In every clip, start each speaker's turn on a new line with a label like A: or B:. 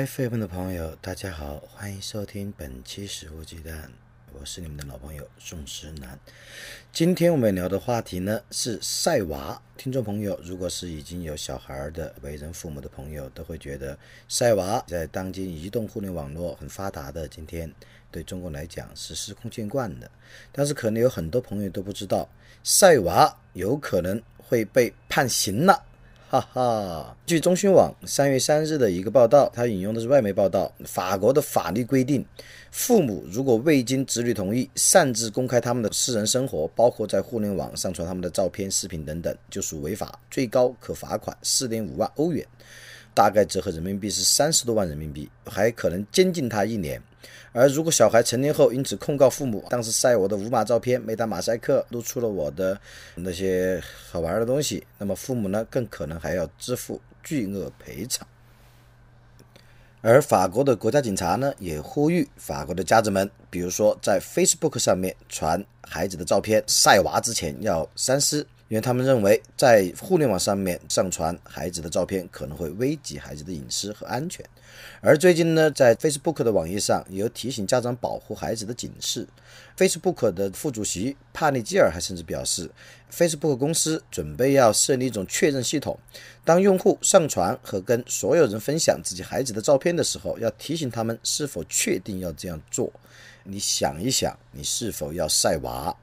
A: 考拉 FM 的朋友，大家好，欢迎收听本期食物鸡蛋，我是你们的老朋友宋时男。今天我们聊的话题呢是晒娃。听众朋友，如果是已经有小孩的为人父母的朋友，都会觉得晒娃在当今移动互联网络很发达的今天，对中国来讲是司空见惯的。但是可能有很多朋友都不知道，晒娃有可能会被判刑了。哈哈，据中新网三月三日的一个报道，它引用的是外媒报道，法国的法律规定，父母如果未经子女同意擅自公开他们的私人生活，包括在互联网上传他们的照片、视频等等，就属违法，最高可罚款四点五万欧元，大概折合人民币是三十多万人民币，还可能监禁他一年。而如果小孩成年后因此控告父母，当时晒我的无码照片没打马赛克，露出了我的那些好玩的东西，那么父母呢更可能还要支付巨额赔偿。而法国的国家警察呢也呼吁法国的家长们，比如说在 Facebook 上面传孩子的照片晒娃之前要三思。因为他们认为，在互联网上面上传孩子的照片可能会危及孩子的隐私和安全。而最近呢，在 Facebook 的网页上有提醒家长保护孩子的警示。Facebook 的副主席帕内基尔还甚至表示，Facebook 公司准备要设立一种确认系统，当用户上传和跟所有人分享自己孩子的照片的时候，要提醒他们是否确定要这样做。你想一想，你是否要晒娃？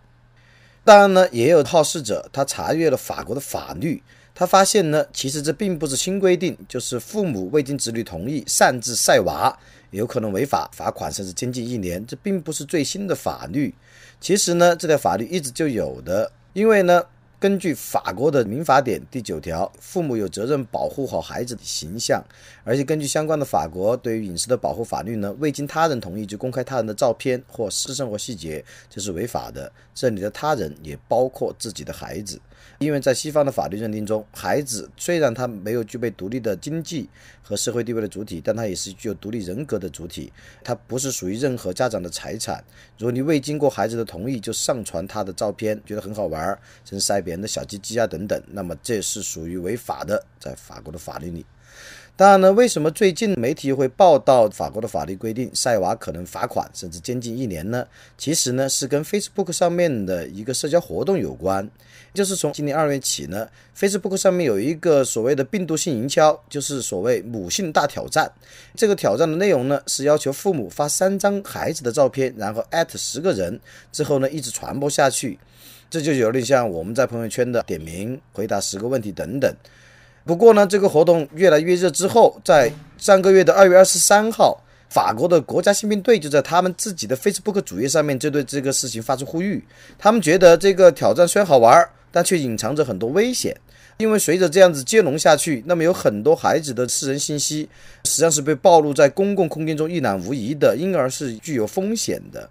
A: 当然呢，也有好事者，他查阅了法国的法律，他发现呢，其实这并不是新规定，就是父母未经子女同意擅自晒娃，有可能违法，罚款甚至监禁一年。这并不是最新的法律，其实呢，这条法律一直就有的，因为呢。根据法国的民法典第九条，父母有责任保护好孩子的形象，而且根据相关的法国对于隐私的保护法律呢，未经他人同意就公开他人的照片或私生活细节，这是违法的。这里的他人也包括自己的孩子。因为在西方的法律认定中，孩子虽然他没有具备独立的经济和社会地位的主体，但他也是具有独立人格的主体。他不是属于任何家长的财产。如果你未经过孩子的同意就上传他的照片，觉得很好玩，甚至晒别人的小鸡鸡啊等等，那么这是属于违法的，在法国的法律里。当然呢，为什么最近媒体会报道法国的法律规定晒娃可能罚款甚至监禁一年呢？其实呢，是跟 Facebook 上面的一个社交活动有关。就是从今年二月起呢，Facebook 上面有一个所谓的病毒性营销，就是所谓母性大挑战。这个挑战的内容呢，是要求父母发三张孩子的照片，然后艾特十个人，之后呢一直传播下去。这就有点像我们在朋友圈的点名、回答十个问题等等。不过呢，这个活动越来越热之后，在上个月的二月二十三号，法国的国家宪兵队就在他们自己的 Facebook 主页上面就对这个事情发出呼吁。他们觉得这个挑战虽然好玩，但却隐藏着很多危险，因为随着这样子接龙下去，那么有很多孩子的私人信息实际上是被暴露在公共空间中一览无遗的，因而是具有风险的。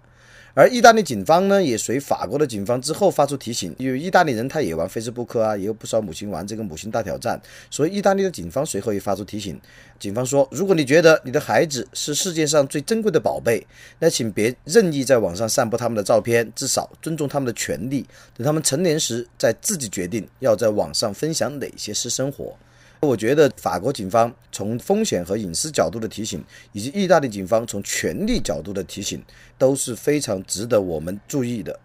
A: 而意大利警方呢，也随法国的警方之后发出提醒，因为意大利人他也玩 Facebook 啊，也有不少母亲玩这个母亲大挑战，所以意大利的警方随后也发出提醒。警方说，如果你觉得你的孩子是世界上最珍贵的宝贝，那请别任意在网上散布他们的照片，至少尊重他们的权利，等他们成年时再自己决定要在网上分享哪些私生活。我觉得法国警方从风险和隐私角度的提醒，以及意大利警方从权力角度的提醒，都是非常值得我们注意的。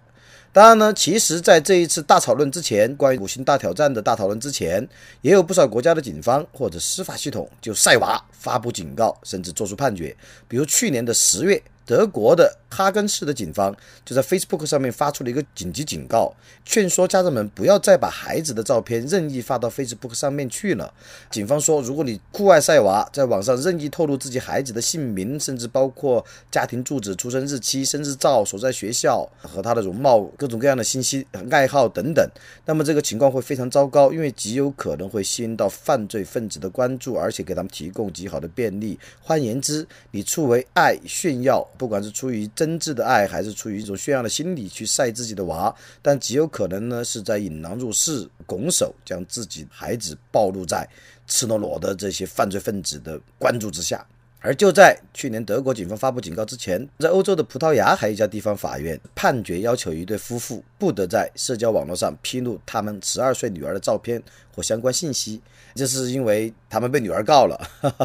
A: 当然呢，其实在这一次大讨论之前，关于五星大挑战的大讨论之前，也有不少国家的警方或者司法系统就晒娃发布警告，甚至做出判决。比如去年的十月，
B: 德国的哈根市的警方就在 Facebook 上面发出了一个紧急警告，劝说家长们不要再把孩子的照片任意发到 Facebook 上面去了。警方说，如果你酷爱晒娃，在网上任意透露自己孩子的姓名，甚至包括家庭住址、出生日期、生日照、所在学校和他的容貌、各种各样的信息、爱好等等，那么这个情况会非常糟糕，因为极有可能会吸引到犯罪分子的关注，而且给他们提供极好的便利。换言之，你出为爱炫耀。不管是出于真挚的爱，还是出于一种炫耀的心理去晒自己的娃，但极有可能呢是在引狼入室，拱手将自己孩子暴露在赤裸裸的这些犯罪分子的关注之下。而就在去年，德国警方发布警告之前，在欧洲的葡萄牙，还有一家地方法院判决要求一对夫妇不得在社交网络上披露他们十二岁女儿的照片或相关信息。这是因为他们被女儿告了，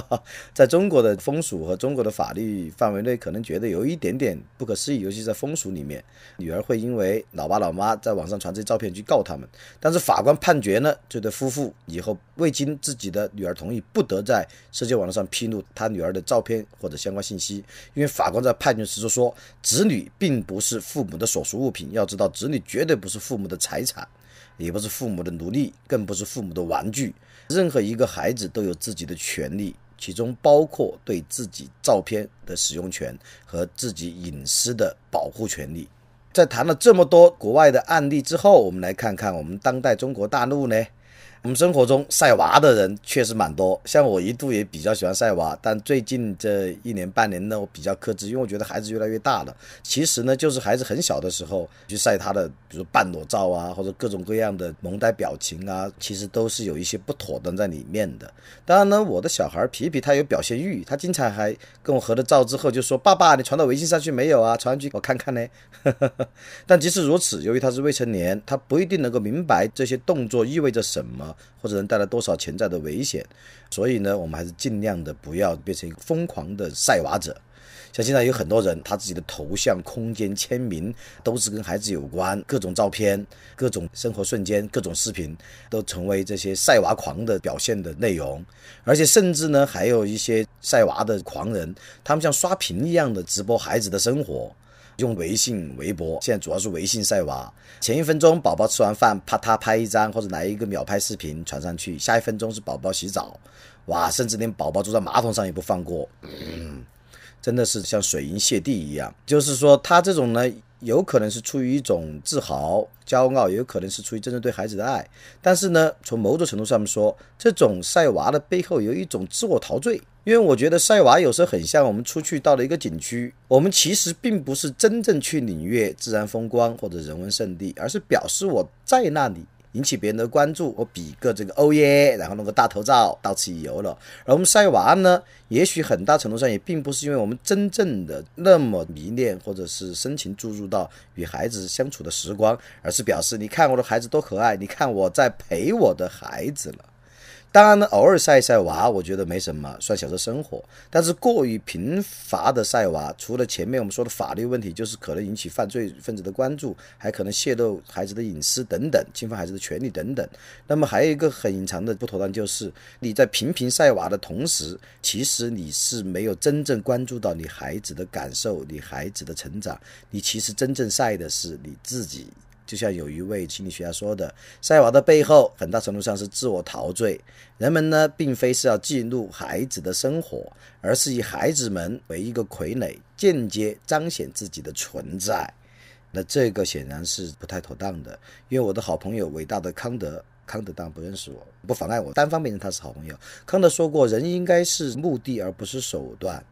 B: 在中国的风俗和中国的法律范围内，可能觉得有一点点不可思议，尤其在风俗里面，女儿会因为老爸老妈在网上传这些照片去告他们。但是法官判决呢，这对夫妇以后未经自己的女儿同意，不得在社交网络上披露他女儿的照片或者相关信息。因为法官在判决时就说，子女并不是父母的所属物品，要知道，子女绝对不是父母的财产，也不是父母的奴隶，更不是父母的玩具。任何一个孩子都有自己的权利，其中包括对自己照片的使用权和自己隐私的保护权利。在谈了这么多国外的案例之后，我们来看看我们当代中国大陆呢？我们生活中晒娃的人确实蛮多，像我一度也比较喜欢晒娃，但最近这一年半年呢，我比较克制，因为我觉得孩子越来越大了。其实呢，就是孩子很小的时候去晒他的，比如半裸照啊，或者各种各样的萌呆表情啊，其实都是有一些不妥当在里面的。当然呢，我的小孩皮皮他有表现欲，他经常还跟我合了照之后就说：“爸爸，你传到微信上去没有啊？传上去我看看呢。”但即使如此，由于他是未成年，他不一定能够明白这些动作意味着什么。或者能带来多少潜在的危险，所以呢，我们还是尽量的不要变成一个疯狂的晒娃者。像现在有很多人，他自己的头像、空间、签名都是跟孩子有关，各种照片、各种生活瞬间、各种视频，都成为这些晒娃狂的表现的内容。而且甚至呢，还有一些晒娃的狂人，他们像刷屏一样的直播孩子的生活。用微信、微博，现在主要是微信晒娃。前一分钟宝宝吃完饭，啪嗒拍一张或者来一个秒拍视频传上去，下一分钟是宝宝洗澡，哇，甚至连宝宝坐在马桶上也不放过，嗯，真的是像水银泻地一样。就是说，他这种呢，有可能是出于一种自豪、骄傲，也有可能是出于真正对孩子的爱。但是呢，从某种程度上面说，这种晒娃的背后有一种自我陶醉。因为我觉得晒娃有时候很像我们出去到了一个景区，我们其实并不是真正去领略自然风光或者人文胜地，而是表示我在那里引起别人的关注，我比个这个哦耶，然后弄个大头照，到此一游了。而我们晒娃呢，也许很大程度上也并不是因为我们真正的那么迷恋或者是深情注入到与孩子相处的时光，而是表示你看我的孩子多可爱，你看我在陪我的孩子了。当然呢，偶尔晒一晒娃，我觉得没什么，算享受生活。但是过于频繁的晒娃，除了前面我们说的法律问题，就是可能引起犯罪分子的关注，还可能泄露孩子的隐私等等，侵犯孩子的权利等等。那么还有一个很隐藏的不妥当，就是你在频频晒娃的同时，其实你是没有真正关注到你孩子的感受，你孩子的成长。你其实真正晒的是你自己。就像有一位心理学家说的，晒娃的背后很大程度上是自我陶醉。人们呢，并非是要记录孩子的生活，而是以孩子们为一个傀儡，间接彰显自己的存在。那这个显然是不太妥当的。因为我的好朋友伟大的康德，康德当然不认识我，不妨碍我单方面认他是好朋友。康德说过，人应该是目的而不是手段。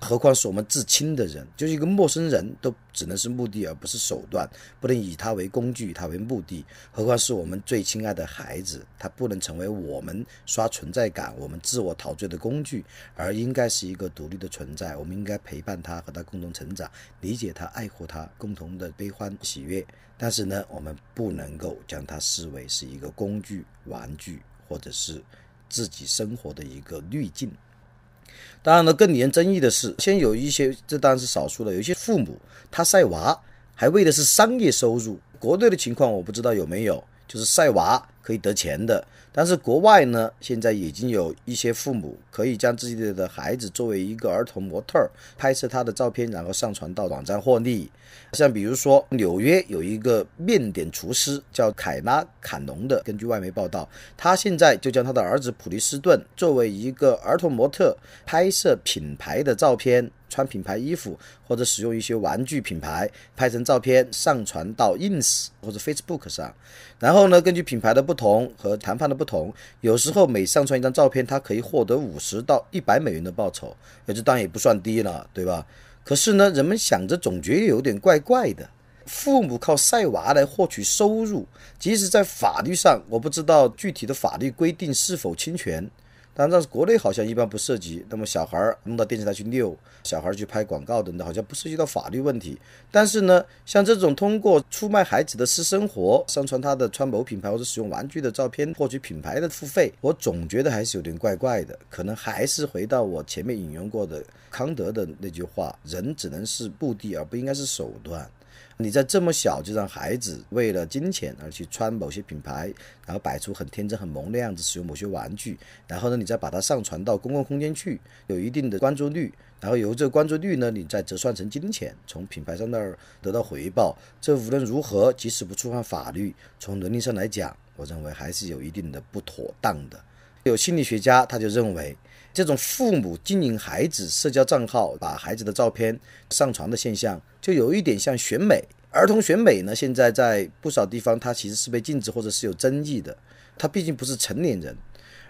B: 何况是我们至亲的人，就是一个陌生人都只能是目的而不是手段，不能以他为工具，以他为目的。何况是我们最亲爱的孩子，他不能成为我们刷存在感、我们自我陶醉的工具，而应该是一个独立的存在。我们应该陪伴他，和他共同成长，理解他，爱护他，共同的悲欢喜悦。但是呢，我们不能够将他视为是一个工具、玩具，或者是自己生活的一个滤镜。当然了，更引人争议的是，先有一些，这当然是少数的，有一些父母他晒娃，还为的是商业收入。国内的情况我不知道有没有。就是晒娃可以得钱的。但是国外呢，现在已经有一些父母可以将自己的孩子作为一个儿童模特儿，拍摄他的照片，然后上传到网站获利。像比如说纽约有一个面点厨师叫凯拉坎农的，根据外媒报道，他现在就将他的儿子普利斯顿作为一个儿童模特，拍摄品牌的照片。穿品牌衣服，或者使用一些玩具品牌拍成照片，上传到 Ins 或者 Facebook 上。然后呢，根据品牌的不同和谈判的不同，有时候每上传一张照片，他可以获得五十到一百美元的报酬，这当然也不算低了，对吧？可是呢，人们想着总觉得有点怪怪的。父母靠晒娃来获取收入，即使在法律上，我不知道具体的法律规定是否侵权。当然，国内好像一般不涉及。那么小孩儿弄到电视台去遛，小孩儿去拍广告等等，好像不涉及到法律问题。但是呢，像这种通过出卖孩子的私生活，上传他的穿某品牌或者使用玩具的照片获取品牌的付费，我总觉得还是有点怪怪的。可能还是回到我前面引用过的康德的那句话：人只能是目的，而不应该是手段。你在这么小就让孩子为了金钱而去穿某些品牌，然后摆出很天真、很萌的样子，使用某些玩具，然后呢，你再把它上传到公共空间去，有一定的关注率，然后由这个关注率呢，你再折算成金钱，从品牌商那儿得到回报。这无论如何，即使不触犯法律，从伦理上来讲，我认为还是有一定的不妥当的。有心理学家他就认为。这种父母经营孩子社交账号，把孩子的照片上传的现象，就有一点像选美。儿童选美呢，现在在不少地方它其实是被禁止或者是有争议的。他毕竟不是成年人，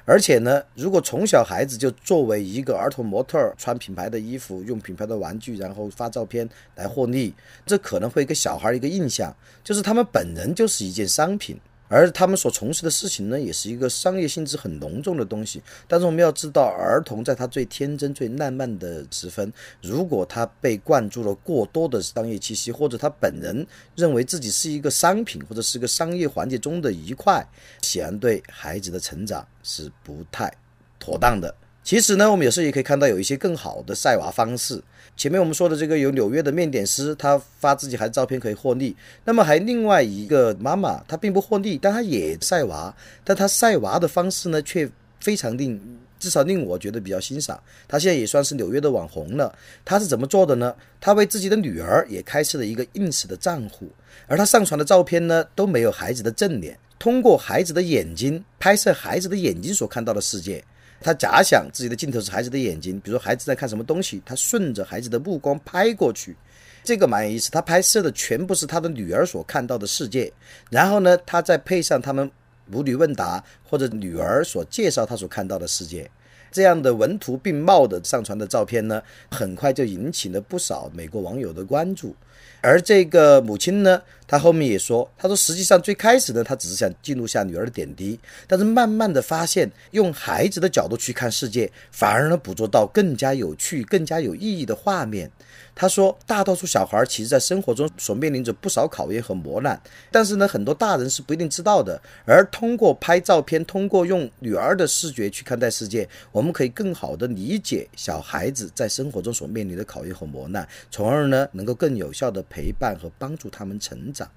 B: 而且呢，如果从小孩子就作为一个儿童模特，穿品牌的衣服，用品牌的玩具，然后发照片来获利，这可能会给小孩一个印象，就是他们本人就是一件商品。而他们所从事的事情呢，也是一个商业性质很浓重的东西。但是我们要知道，儿童在他最天真、最烂漫的时分，如果他被灌注了过多的商业气息，或者他本人认为自己是一个商品，或者是个商业环节中的一块，显然对孩子的成长是不太妥当的。其实呢，我们有时候也可以看到有一些更好的晒娃方式。前面我们说的这个有纽约的面点师，他发自己孩子照片可以获利。那么还另外一个妈妈，她并不获利，但她也晒娃，但她晒娃的方式呢，却非常令至少令我觉得比较欣赏。她现在也算是纽约的网红了。她是怎么做的呢？她为自己的女儿也开设了一个 ins 的账户，而她上传的照片呢，都没有孩子的正脸，通过孩子的眼睛拍摄孩子的眼睛所看到的世界。他假想自己的镜头是孩子的眼睛，比如说孩子在看什么东西，他顺着孩子的目光拍过去，这个蛮有意思。他拍摄的全部是他的女儿所看到的世界，然后呢，他再配上他们母女问答或者女儿所介绍他所看到的世界，这样的文图并茂的上传的照片呢，很快就引起了不少美国网友的关注。而这个母亲呢，他后面也说，他说实际上最开始呢，他只是想记录下女儿的点滴，但是慢慢的发现，用孩子的角度去看世界，反而能捕捉到更加有趣、更加有意义的画面。他说，大多数小孩其实在生活中所面临着不少考验和磨难，但是呢，很多大人是不一定知道的。而通过拍照片，通过用女儿的视觉去看待世界，我们可以更好的理解小孩子在生活中所面临的考验和磨难，从而呢，能够更有效的陪伴和帮助他们成长。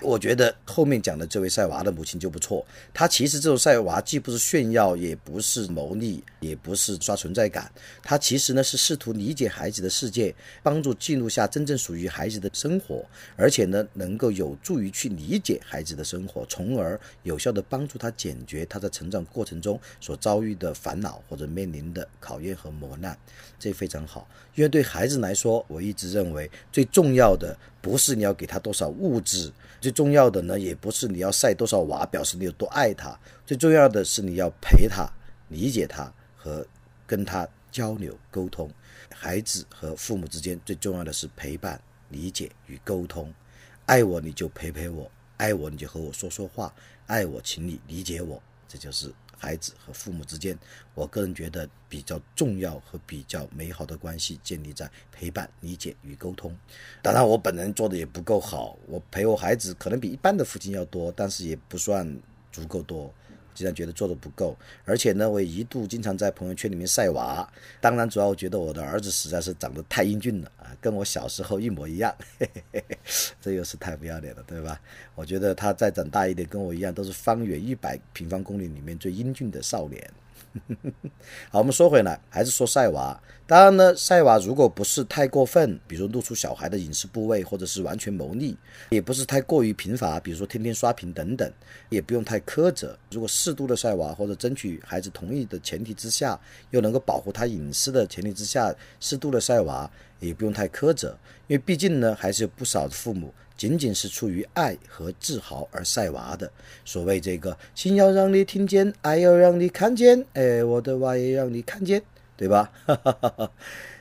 B: 我觉得后面讲的这位晒娃的母亲就不错。她其实这种晒娃既不是炫耀，也不是牟利，也不是刷存在感。她其实呢是试图理解孩子的世界，帮助记录下真正属于孩子的生活，而且呢能够有助于去理解孩子的生活，从而有效的帮助他解决他在成长过程中所遭遇的烦恼或者面临的考验和磨难。这非常好，因为对孩子来说，我一直认为最重要的不是你要给他多少物质。最重要的呢，也不是你要晒多少娃表示你有多爱他，最重要的是你要陪他、理解他和跟他交流沟通。孩子和父母之间最重要的是陪伴、理解与沟通。爱我你就陪陪我，爱我你就和我说说话，爱我请你理解我，这就是。孩子和父母之间，我个人觉得比较重要和比较美好的关系建立在陪伴、理解与沟通。当然，我本人做的也不够好，我陪我孩子可能比一般的父亲要多，但是也不算足够多。既然觉得做的不够，而且呢，我也一度经常在朋友圈里面晒娃。当然，主要我觉得我的儿子实在是长得太英俊了啊，跟我小时候一模一样，嘿嘿嘿嘿这又是太不要脸了，对吧？我觉得他再长大一点，跟我一样，都是方圆一百平方公里里面最英俊的少年。好，我们说回来，还是说晒娃。当然呢，晒娃如果不是太过分，比如露出小孩的隐私部位，或者是完全牟利，也不是太过于频繁，比如说天天刷屏等等，也不用太苛责。如果适度的晒娃，或者争取孩子同意的前提之下，又能够保护他隐私的前提之下，适度的晒娃，也不用太苛责。因为毕竟呢，还是有不少的父母。仅仅是出于爱和自豪而晒娃的，所谓这个心要让你听见，爱要让你看见，哎，我的娃也让你看见，对吧？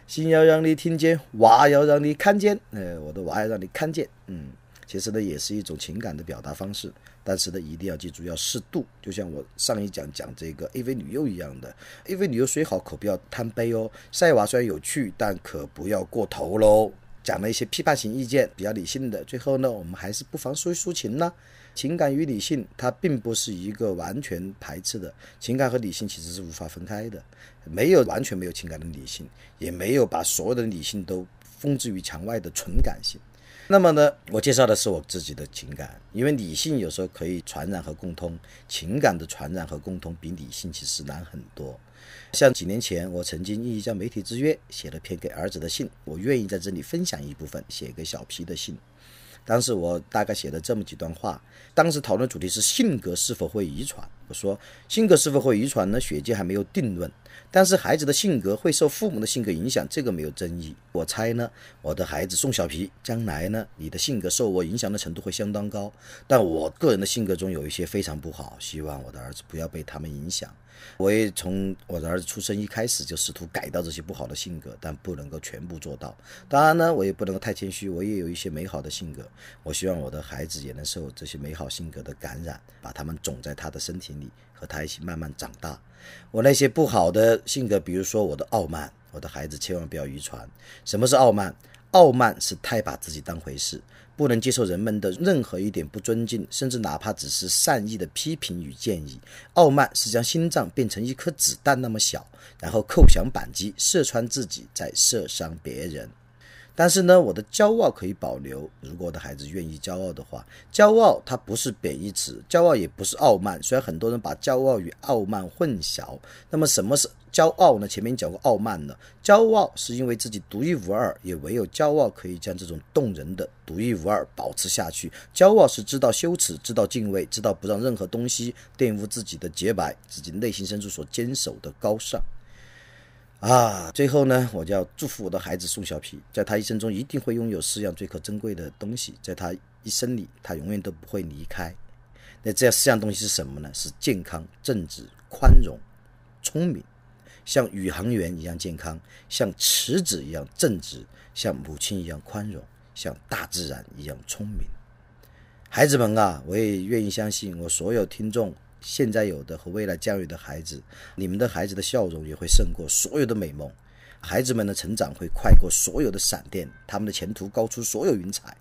B: 心要让你听见，娃要让你看见，哎，我的娃要让你看见。嗯，其实呢，也是一种情感的表达方式，但是呢，一定要记住要适度。就像我上一讲讲这个 AV 女优一样的，AV 女优虽好，可不要贪杯哦。晒娃虽然有趣，但可不要过头喽。讲了一些批判性意见，比较理性的。最后呢，我们还是不妨说一抒情呢。情感与理性，它并不是一个完全排斥的。情感和理性其实是无法分开的，没有完全没有情感的理性，也没有把所有的理性都封之于墙外的纯感性。那么呢，我介绍的是我自己的情感，因为理性有时候可以传染和共通，情感的传染和共通比理性其实难很多。像几年前，我曾经应一家媒体之约，写了篇给儿子的信。我愿意在这里分享一部分，写给小皮的信。当时我大概写了这么几段话。当时讨论主题是性格是否会遗传。我说，性格是否会遗传呢？学界还没有定论。但是孩子的性格会受父母的性格影响，这个没有争议。我猜呢，我的孩子宋小皮将来呢，你的性格受我影响的程度会相当高。但我个人的性格中有一些非常不好，希望我的儿子不要被他们影响。我也从我的儿子出生一开始就试图改掉这些不好的性格，但不能够全部做到。当然呢，我也不能够太谦虚，我也有一些美好的性格。我希望我的孩子也能受这些美好性格的感染，把他们种在他的身体里，和他一起慢慢长大。我那些不好的性格，比如说我的傲慢，我的孩子千万不要遗传。什么是傲慢？傲慢是太把自己当回事。不能接受人们的任何一点不尊敬，甚至哪怕只是善意的批评与建议。傲慢是将心脏变成一颗子弹那么小，然后扣响扳机，射穿自己，再射伤别人。但是呢，我的骄傲可以保留。如果我的孩子愿意骄傲的话，骄傲它不是贬义词，骄傲也不是傲慢。虽然很多人把骄傲与傲慢混淆，那么什么是骄傲呢？前面讲过傲慢呢，骄傲是因为自己独一无二，也唯有骄傲可以将这种动人的独一无二保持下去。骄傲是知道羞耻，知道敬畏，知道不让任何东西玷污自己的洁白，自己内心深处所坚守的高尚。啊，最后呢，我就要祝福我的孩子宋小皮，在他一生中一定会拥有四样最可珍贵的东西，在他一生里，他永远都不会离开。那这四样东西是什么呢？是健康、正直、宽容、聪明，像宇航员一样健康，像池子一样正直，像母亲一样宽容，像大自然一样聪明。孩子们啊，我也愿意相信我所有听众。现在有的和未来教育的孩子，你们的孩子的笑容也会胜过所有的美梦，孩子们的成长会快过所有的闪电，他们的前途高出所有云彩。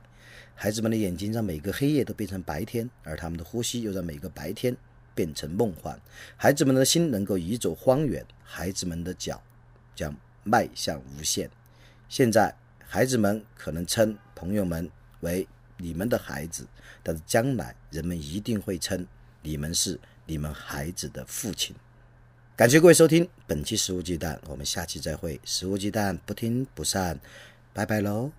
B: 孩子们的眼睛让每个黑夜都变成白天，而他们的呼吸又让每个白天变成梦幻。孩子们的心能够移走荒原，孩子们的脚将迈向无限。现在，孩子们可能称朋友们为你们的孩子，但是将来人们一定会称你们是。你们孩子的父亲，感谢各位收听本期《食物鸡蛋》，我们下期再会。食物鸡蛋不听不散，拜拜喽。